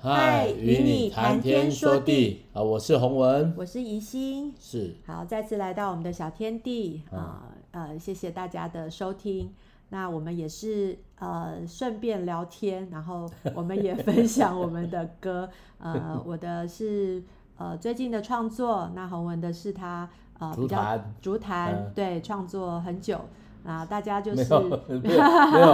嗨，与你谈天说地啊！我是洪文，我是怡心，是好，再次来到我们的小天地啊，呃，谢谢大家的收听。那我们也是呃顺便聊天，然后我们也分享我们的歌。呃，我的是呃最近的创作，那洪文的是他呃比较竹坛，对，创作很久。啊，大家就是 没有，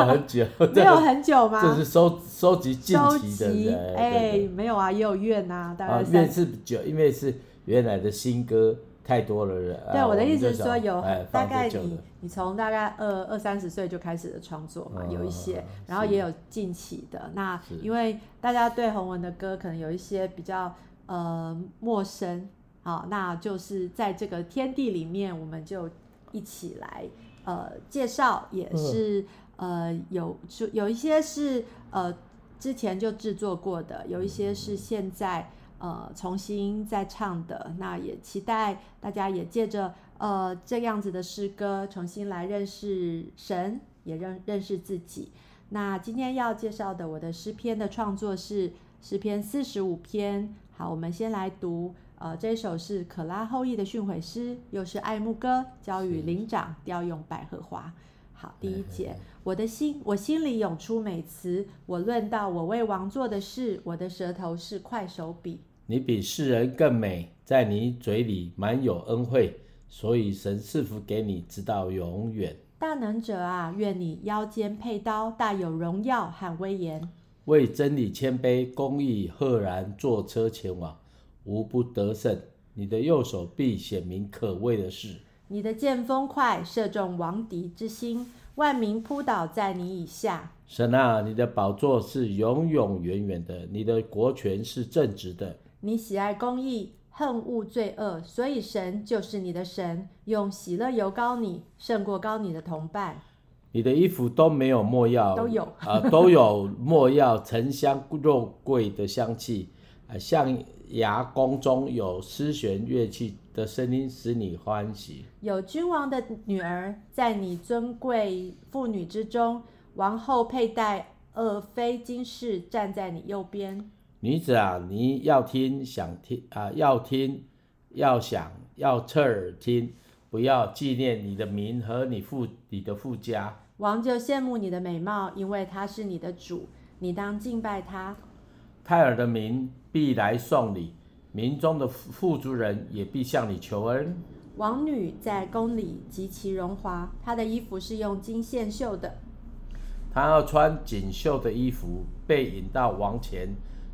很久，没有很久吗？这是收收集近期的，哎、欸，没有啊，也有怨呐，大概是。怨是久，因为是原来的新歌太多了人。对，我的意思是说有大概你你从大概二二三十岁就开始的创作嘛，有一些，然后也有近期的。那因为大家对洪文的歌可能有一些比较呃陌生，好，那就是在这个天地里面，我们就一起来。呃，介绍也是呃有就有一些是呃之前就制作过的，有一些是现在呃重新再唱的。那也期待大家也借着呃这样子的诗歌，重新来认识神，也认认识自己。那今天要介绍的我的诗篇的创作是诗篇四十五篇。好，我们先来读。呃，这一首是可拉后裔的训诲诗，又是爱慕歌，交与灵长调用百合花。好，第一节，我的心，我心里涌出美词，我论到我为王做的事，我的舌头是快手笔。你比世人更美，在你嘴里满有恩惠，所以神赐福给你，直到永远。大能者啊，愿你腰间佩刀，大有荣耀和威严，为真理谦卑，公义赫然坐车前往。无不得胜，你的右手臂显明可畏的事。你的剑锋快，射中王敌之心，万民扑倒在你以下。神啊，你的宝座是永永远远的，你的国权是正直的。你喜爱公义，恨恶罪恶，所以神就是你的神，用喜乐油膏你，胜过膏你的同伴。你的衣服都没有没药，都有啊、呃，都有没药 沉香肉桂的香气，啊，象。牙宫中有丝弦乐器的声音，使你欢喜。有君王的女儿在你尊贵妇女之中，王后佩戴俄斐金饰，站在你右边。女子啊，你要听，想听啊，要听，要想，要侧耳听，不要纪念你的名和你父你的父家。王就羡慕你的美貌，因为他是你的主，你当敬拜他。泰尔的民必来送礼，民中的富足人也必向你求恩。王女在宫里极其荣华，她的衣服是用金线绣的。她要穿锦绣的衣服，被引到王前，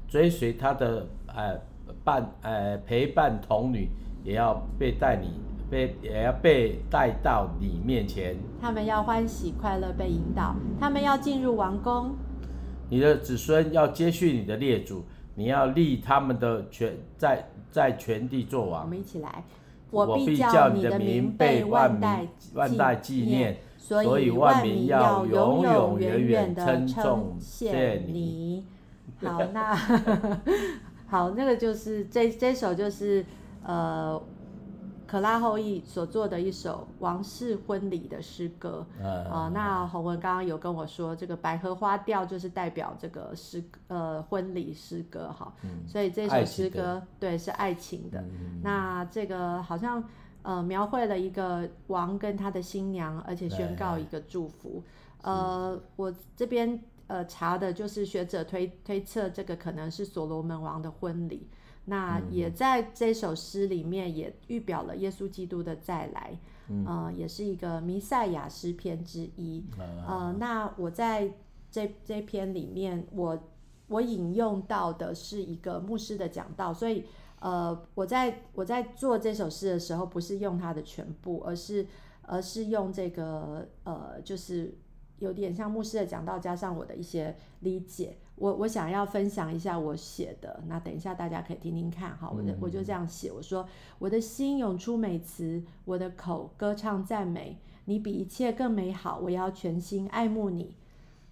追随她的呃伴呃陪伴童女，也要被带你被也要被带到你面前。他们要欢喜快乐被引导，他们要进入王宫。你的子孙要接续你的列祖，你要立他们的权在在全地作王。我们一起来，我必叫你的名被万代万代纪念，所以万民要永永远远的称 谢你。好，那 好，那个就是这这首就是呃。可拉后裔所做的一首王室婚礼的诗歌。啊、嗯。呃，那洪文刚刚有跟我说，这个百合花调就是代表这个诗呃婚礼诗歌哈，嗯、所以这首诗歌对是爱情的。嗯、那这个好像呃描绘了一个王跟他的新娘，而且宣告一个祝福。嗯、呃，我这边呃查的就是学者推推测，这个可能是所罗门王的婚礼。那也在这首诗里面也预表了耶稣基督的再来，嗯、呃，也是一个弥赛亚诗篇之一。嗯、呃，那我在这这篇里面，我我引用到的是一个牧师的讲道，所以呃，我在我在做这首诗的时候，不是用它的全部，而是而是用这个呃，就是。有点像牧师的讲道，加上我的一些理解，我我想要分享一下我写的。那等一下大家可以听听看，哈，我就我就这样写，我说我的心涌出美词，我的口歌唱赞美，你比一切更美好，我要全心爱慕你，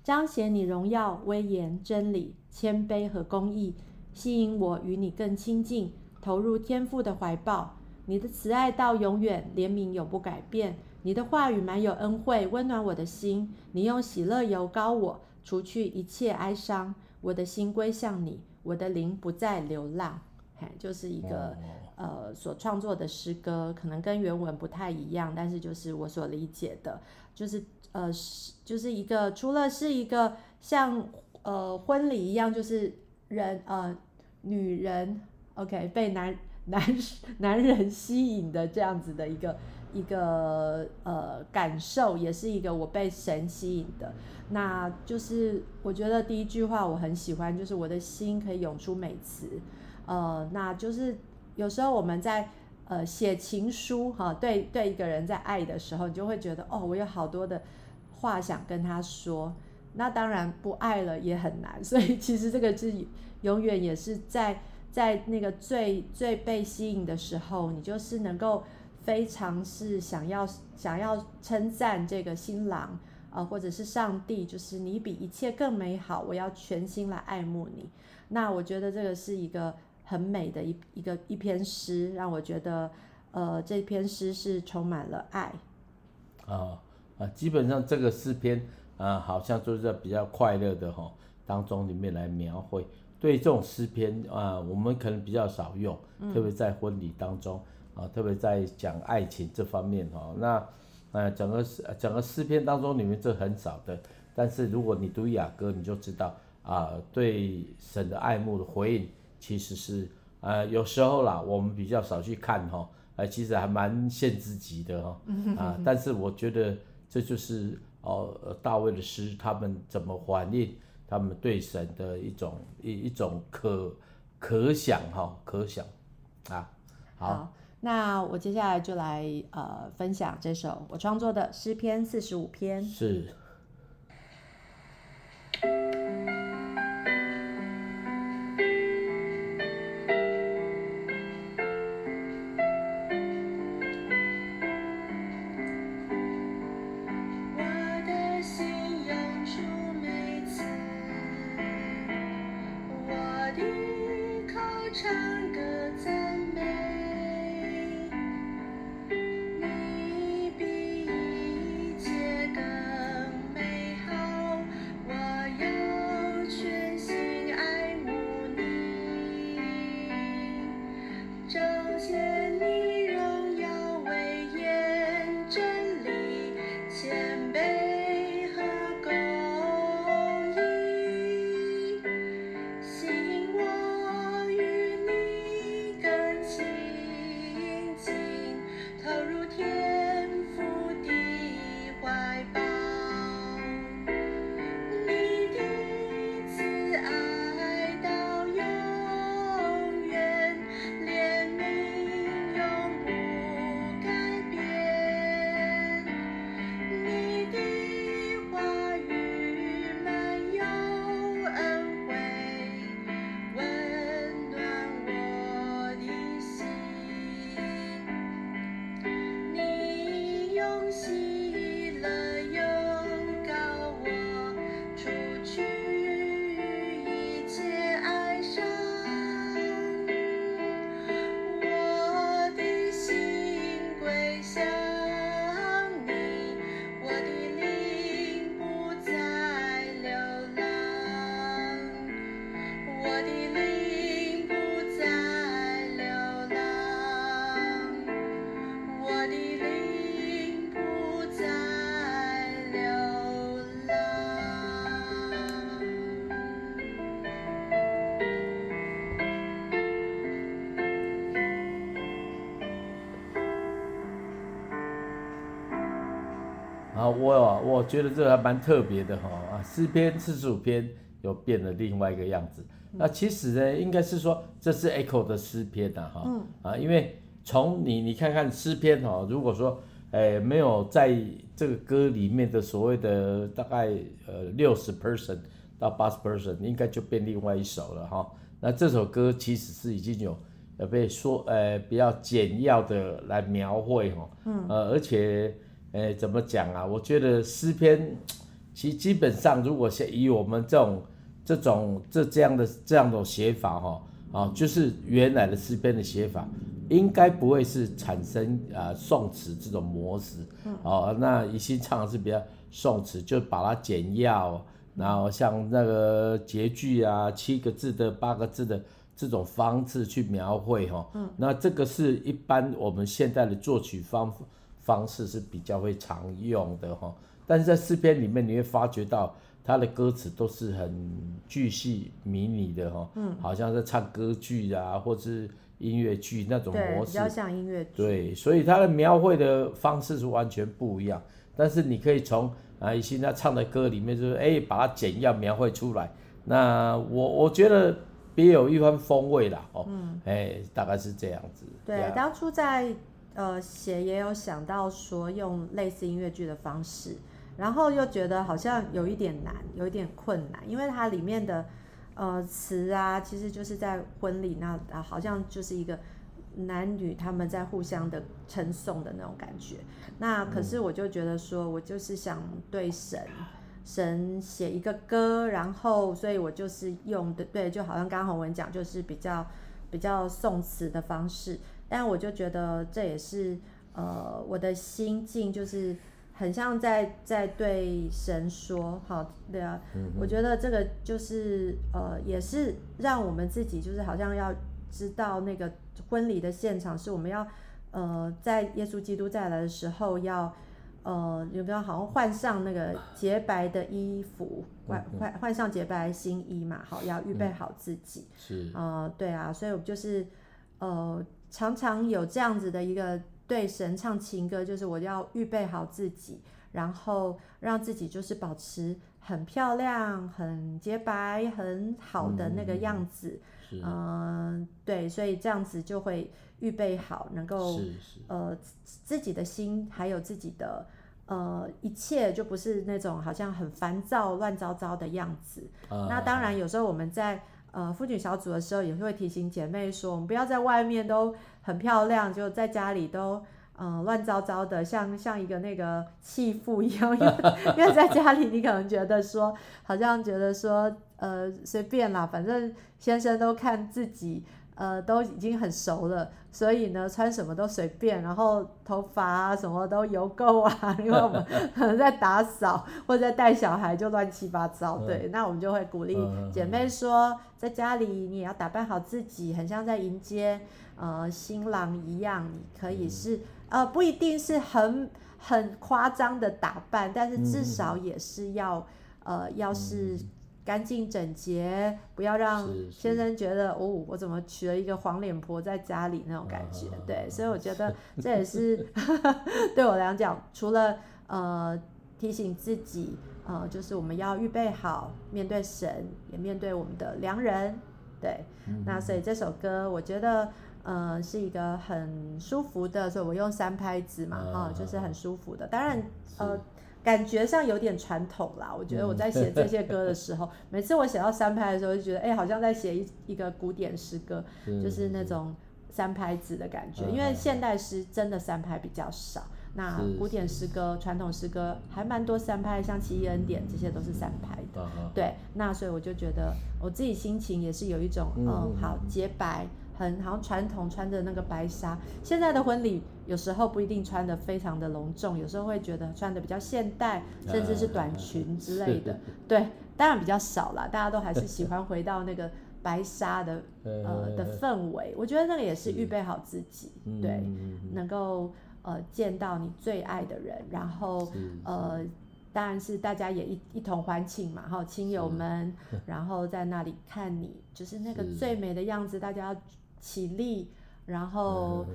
彰显你荣耀、威严、真理、谦卑和公义，吸引我与你更亲近，投入天父的怀抱。你的慈爱到永远，怜悯永不改变。你的话语满有恩惠，温暖我的心。你用喜乐油膏我，除去一切哀伤。我的心归向你，我的灵不再流浪，嘿，就是一个、哦、呃所创作的诗歌，可能跟原文不太一样，但是就是我所理解的，就是呃是就是一个除了是一个像呃婚礼一样，就是人呃女人 OK 被男男男人吸引的这样子的一个。一个呃感受，也是一个我被神吸引的，那就是我觉得第一句话我很喜欢，就是我的心可以涌出美词，呃，那就是有时候我们在呃写情书哈，对对一个人在爱的时候，你就会觉得哦，我有好多的话想跟他说，那当然不爱了也很难，所以其实这个是永远也是在在那个最最被吸引的时候，你就是能够。非常是想要想要称赞这个新郎啊、呃，或者是上帝，就是你比一切更美好，我要全心来爱慕你。那我觉得这个是一个很美的一一个一篇诗，让我觉得呃这篇诗是充满了爱。啊啊，基本上这个诗篇啊，好像就是在比较快乐的哈当中里面来描绘。对这种诗篇啊，我们可能比较少用，特别在婚礼当中。啊，特别在讲爱情这方面哈，那呃整个诗整个诗篇当中里面这很少的，但是如果你读雅歌，你就知道啊，对神的爱慕的回应其实是呃有时候啦，我们比较少去看哈，呃其实还蛮限制级的哈 啊，但是我觉得这就是哦大卫的诗，他们怎么反应他们对神的一种一一种可可想哈可想啊好。好那我接下来就来呃分享这首我创作的诗篇四十五篇。是。see. 我我觉得这个还蛮特别的哈啊，诗篇四十五篇又变了另外一个样子。那其实呢，应该是说这是 Echo 的诗篇呐哈啊，因为从你你看看诗篇哈，如果说诶没有在这个歌里面的所谓的大概呃六十 percent 到八十 percent，应该就变另外一首了哈。那这首歌其实是已经有呃被说呃比较简要的来描绘哈，呃而且。哎，怎么讲啊？我觉得诗篇，其基本上，如果是以我们这种、这种、这这样的这样的写法哈，啊，就是原来的诗篇的写法，应该不会是产生啊宋词这种模式。哦，那一心唱的是比较宋词，就把它简要，然后像那个节句啊，七个字的、八个字的这种方式去描绘哈，嗯，那这个是一般我们现在的作曲方方式是比较会常用的哈。但是在诗篇里面，你会发觉到他的歌词都是很巨细迷你的哈，嗯，好像在唱歌剧啊，或是音乐剧那种模式，比较像音乐剧。对，所以他的描绘的方式是完全不一样。但是你可以从啊，以前他唱的歌里面，就是哎、欸，把它简要描绘出来。那我我觉得别有一番风味啦，哦，嗯，哎、欸，大概是这样子。对，样当初在呃写也有想到说用类似音乐剧的方式，然后又觉得好像有一点难，有一点困难，因为它里面的呃词啊，其实就是在婚礼那啊，好像就是一个。男女他们在互相的称颂的那种感觉，那可是我就觉得说，我就是想对神，神写一个歌，然后所以我就是用的对，就好像刚刚洪文讲，就是比较比较颂词的方式，但我就觉得这也是呃我的心境，就是很像在在对神说，好，对啊，我觉得这个就是呃也是让我们自己就是好像要知道那个。婚礼的现场是我们要，呃，在耶稣基督再来的时候要，呃，有没有好像换上那个洁白的衣服，换换换上洁白的新衣嘛？好，要预备好自己。是。呃，对啊，所以我就是，呃，常常有这样子的一个对神唱情歌，就是我要预备好自己，然后让自己就是保持很漂亮、很洁白、很好的那个样子。嗯、呃，对，所以这样子就会预备好，能够呃自己的心还有自己的呃一切，就不是那种好像很烦躁、乱糟糟的样子。啊、那当然，有时候我们在呃妇女小组的时候，也会提醒姐妹说，我们不要在外面都很漂亮，就在家里都。嗯，乱糟糟的，像像一个那个弃妇一样，因 为因为在家里，你可能觉得说，好像觉得说，呃，随便啦，反正先生都看自己，呃，都已经很熟了，所以呢，穿什么都随便，然后头发啊什么都油垢啊，因为我们可能在打扫或者在带小孩就乱七八糟，对，那我们就会鼓励姐妹说，在家里你也要打扮好自己，很像在迎接呃新郎一样，你可以是。呃，不一定是很很夸张的打扮，但是至少也是要，嗯、呃，要是干净整洁，不要让先生觉得哦，我怎么娶了一个黄脸婆在家里那种感觉。啊、对，所以我觉得 这也是 对我来讲，除了呃提醒自己，呃，就是我们要预备好面对神，也面对我们的良人。对，嗯、那所以这首歌，我觉得。呃，是一个很舒服的，所以我用三拍子嘛，哈、就是很舒服的。当然，呃，是感觉上有点传统啦。我觉得我在写这些歌的时候，嗯、每次我写到三拍的时候，就觉得，哎、欸，好像在写一一个古典诗歌，是就是那种三拍子的感觉。因为现代诗真的三拍比较少，那古典诗歌、传统诗歌还蛮多三拍，像奇异恩典这些都是三拍的。嗯、对，那所以我就觉得我自己心情也是有一种，嗯，嗯好洁白。很好像传统穿着那个白纱，现在的婚礼有时候不一定穿的非常的隆重，有时候会觉得穿的比较现代，甚至是短裙之类的。对，当然比较少啦，大家都还是喜欢回到那个白纱的 呃的氛围。我觉得那个也是预备好自己，对，能够呃见到你最爱的人，然后呃当然是大家也一一同欢庆嘛，哈，亲友们，然后在那里看你，就是那个最美的样子，大家要。起立，然后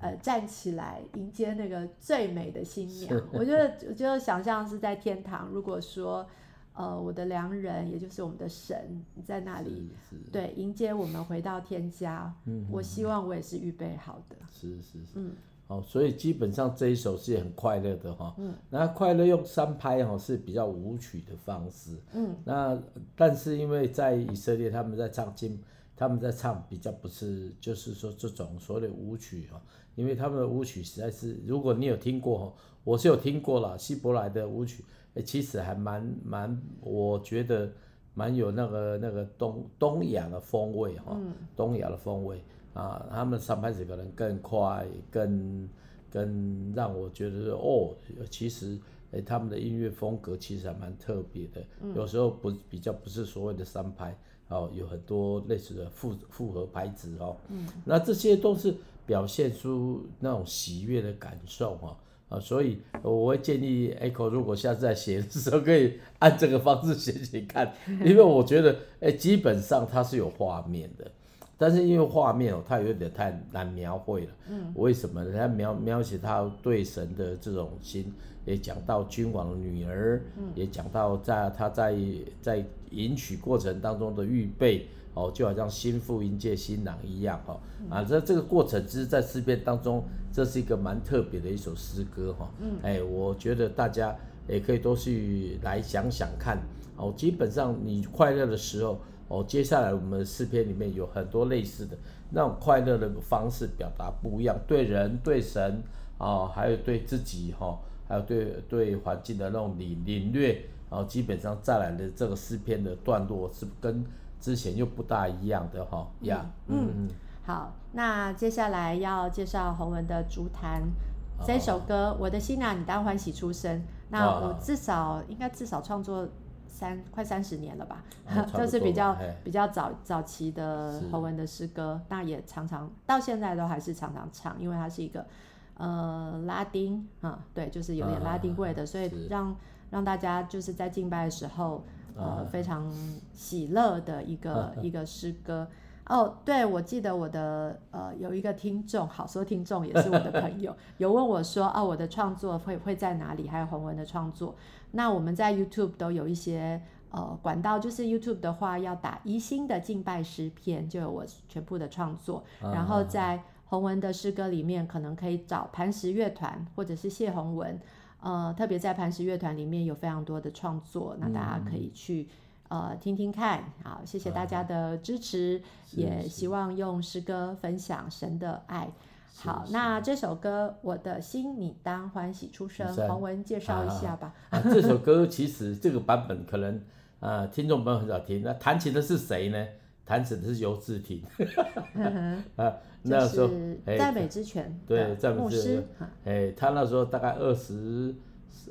呃站起来迎接那个最美的新 娘。我觉得，我觉得想象是在天堂。如果说呃我的良人，也就是我们的神在那里，对，迎接我们回到天家。嗯，我希望我也是预备好的。是是是。嗯，好，所以基本上这一首是很快乐的哈。嗯。那快乐用三拍哈是比较舞曲的方式。嗯。那但是因为在以色列他们在唱经。他们在唱比较不是，就是说这种所谓的舞曲哈，因为他们的舞曲实在是，如果你有听过哈，我是有听过了希伯来的舞曲，诶，其实还蛮蛮，我觉得蛮有那个那个东东亚的风味哈，东亚的风味。啊，他们三拍子可能更快，更更让我觉得哦，其实哎，他们的音乐风格其实还蛮特别的，有时候不比较不是所谓的三拍哦，有很多类似的复复合牌子哦，那这些都是表现出那种喜悦的感受哈啊，所以我会建议 Echo 如果下次在写的时候，可以按这个方式写写看，因为我觉得哎，基本上它是有画面的。但是因为画面哦，它有点太难描绘了。嗯，为什么呢？他描描写他对神的这种心，也讲到君王的女儿，嗯，也讲到在他在在迎娶过程当中的预备哦，就好像新妇迎接新郎一样哈。啊，在这个过程，其实，在诗篇当中，这是一个蛮特别的一首诗歌哈。嗯，哎，我觉得大家也可以多去来想想看哦。基本上，你快乐的时候。哦，接下来我们的诗篇里面有很多类似的那种快乐的方式表达不一样，对人、对神啊、哦，还有对自己哈、哦，还有对对环境的那种领领略，然后基本上再来的这个诗篇的段落是跟之前又不大一样的哈呀。嗯嗯，好，那接下来要介绍洪文的《竹坛》这首歌，哦《我的心啊，你当欢喜出生》。那我至少应该至少创作。三快三十年了吧，这、哦、是比较比较早早期的侯文的诗歌，那也常常到现在都还是常常唱，因为它是一个呃拉丁啊、嗯，对，就是有点拉丁味的，啊、所以让让大家就是在敬拜的时候呃、啊、非常喜乐的一个、啊、一个诗歌。哦，对，我记得我的呃有一个听众，好说听众也是我的朋友，有问我说，哦，我的创作会会在哪里？还有洪文的创作，那我们在 YouTube 都有一些呃管道，就是 YouTube 的话要打怡心的敬拜诗篇，就有我全部的创作，然后在洪文的诗歌里面，可能可以找磐石乐团或者是谢洪文，呃，特别在磐石乐团里面有非常多的创作，那大家可以去。呃，听听看，好，谢谢大家的支持，嗯、也希望用诗歌分享神的爱。好，那这首歌《我的心你当欢喜出声》，洪文介绍一下吧。啊啊、这首歌其实这个版本可能啊、呃，听众朋友很少听。那弹琴的是谁呢？弹琴的是游志婷。啊，那时候在美之泉，对，赞美之泉。哎、欸，他那时候大概二十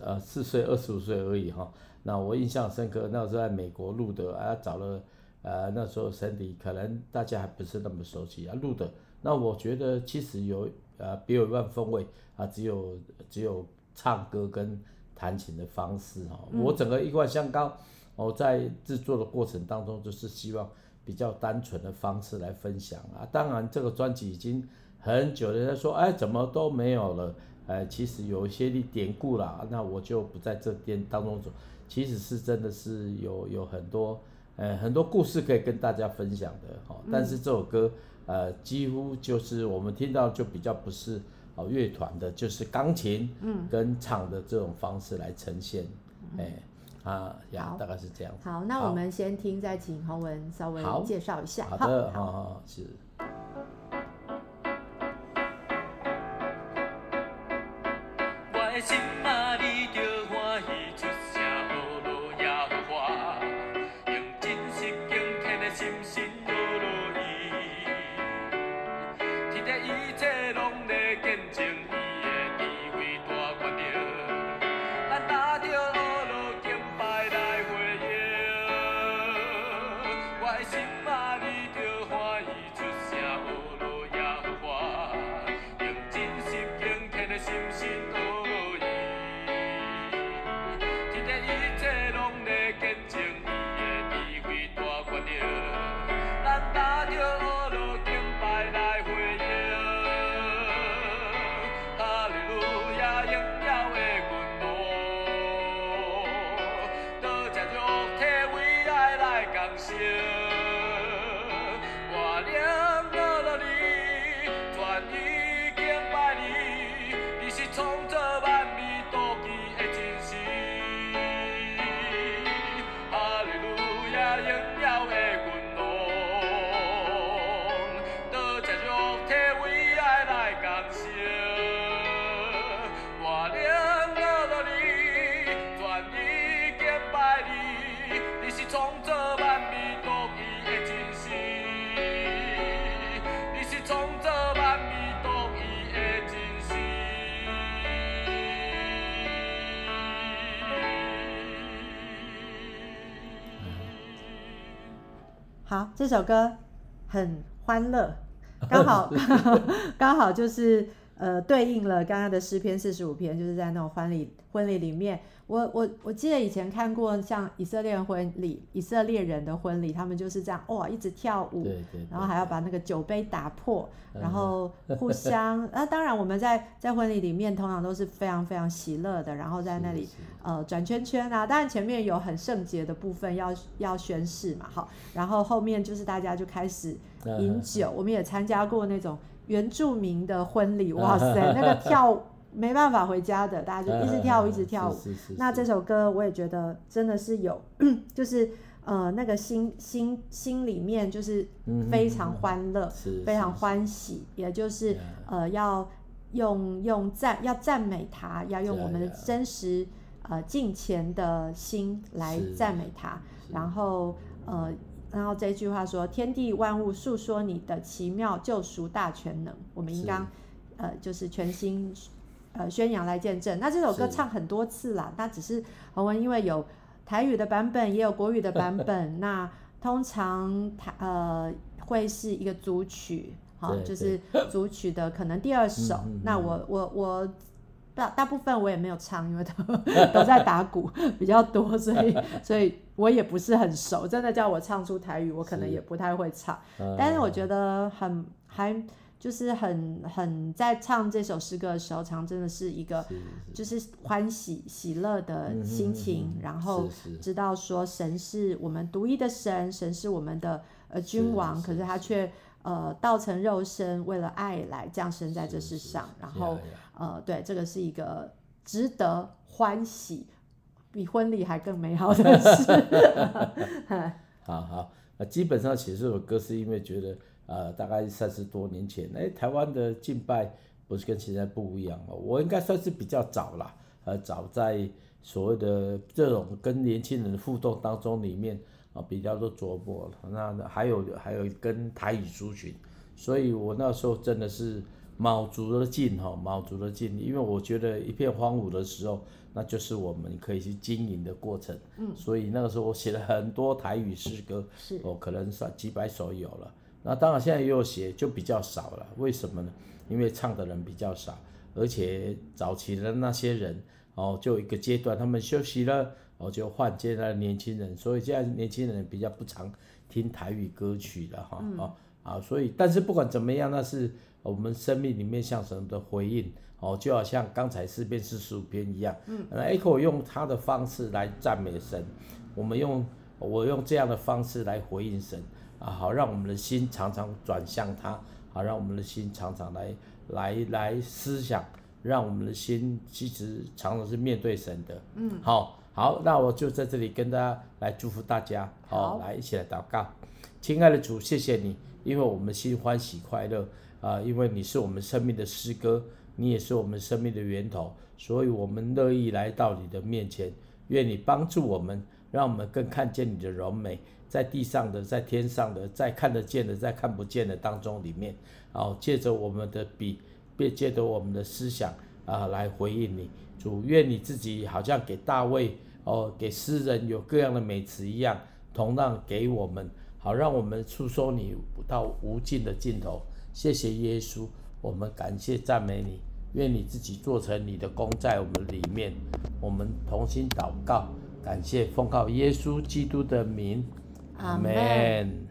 呃四岁、二十五岁而已哈。那我印象深刻，那时候在美国录的啊，找了呃那时候 Sandy，可能大家还不是那么熟悉啊录的。那我觉得其实有呃别有一番风味啊，只有只有唱歌跟弹琴的方式哈、哦。嗯、我整个一贯香港，我在制作的过程当中，就是希望比较单纯的方式来分享啊。当然这个专辑已经很久了，他说哎怎么都没有了，呃其实有一些的典故啦，那我就不在这边当中走。其实是真的是有有很多呃很多故事可以跟大家分享的哈，但是这首歌呃几乎就是我们听到就比较不是哦乐团的，就是钢琴嗯跟唱的这种方式来呈现，哎啊呀大概是这样。好，那我们先听，再请洪文稍微介绍一下。好的，好好是。这首歌很欢乐，刚好 刚好就是呃对应了刚刚的诗篇四十五篇，就是在那种婚礼婚礼里面。我我我记得以前看过像以色列婚礼，以色列人的婚礼，他们就是这样哇，一直跳舞，对对对，然后还要把那个酒杯打破，然后互 相。那、啊、当然我们在在婚礼里面通常都是非常非常喜乐的，然后在那里呃转圈圈啊。当然前面有很圣洁的部分要要宣誓嘛，好，然后后面就是大家就开始饮酒。我们也参加过那种原住民的婚礼，哇塞，那个跳。没办法回家的，大家就一直 跳舞，一直跳舞。是是是是，那这首歌我也觉得真的是有，就是呃那个心心心里面就是非常欢乐，嗯、非常欢喜，也就是呃要用用赞要赞美他，要用我们的真实呃敬虔的心来赞美他。然后呃然后这句话说：天地万物诉说你的奇妙救赎大全能。我们应当呃就是全心。呃，宣扬来见证。那这首歌唱很多次啦，那只是洪文，因为有台语的版本，也有国语的版本。那通常台呃会是一个组曲，好，就是组曲的可能第二首。那我我我大大部分我也没有唱，因为都 都在打鼓比较多，所以所以我也不是很熟。真的叫我唱出台语，我可能也不太会唱。但是我觉得很还。就是很很在唱这首诗歌的时候，常真的是一个就是欢喜喜乐的心情，然后知道说神是我们独一的神，神是我们的呃君王，可是他却呃道成肉身，为了爱来降生在这世上，然后呃对，这个是一个值得欢喜，比婚礼还更美好的事。好好，那基本上写这首歌是因为觉得。呃，大概三十多年前，哎，台湾的敬拜不是跟现在不一样哦。我应该算是比较早啦，呃，早在所谓的这种跟年轻人的互动当中里面啊，比较多琢磨。那还有还有跟台语族群，所以我那时候真的是卯足了劲哈，卯足了劲，因为我觉得一片荒芜的时候，那就是我们可以去经营的过程。嗯，所以那个时候我写了很多台语诗歌，是，我可能算几百首有了。那当然，现在也有写就比较少了。为什么呢？因为唱的人比较少，而且早期的那些人哦，就一个阶段他们休息了，哦，就换接了年轻人，所以现在年轻人比较不常听台语歌曲了哈。嗯、啊，所以但是不管怎么样，那是我们生命里面向神的回应哦，就好像刚才四篇四十五篇一样。嗯。那 Echo 用他的方式来赞美神，我们用我用这样的方式来回应神。啊，好，让我们的心常常转向他，好，让我们的心常常来来来思想，让我们的心其实常常是面对神的。嗯，好，好，那我就在这里跟大家来祝福大家，好，来一起来祷告。亲爱的主，谢谢你，因为我们心欢喜快乐啊，因为你是我们生命的诗歌，你也是我们生命的源头，所以我们乐意来到你的面前，愿你帮助我们，让我们更看见你的柔美。在地上的，在天上的，在看得见的，在看不见的当中里面，哦，借着我们的笔，便借着我们的思想啊，来回应你。主，愿你自己好像给大卫哦，给诗人有各样的美词一样，同样给我们，好让我们诉说你到无尽的尽头。谢谢耶稣，我们感谢赞美你。愿你自己做成你的功在我们里面。我们同心祷告，感谢奉靠耶稣基督的名。Amen。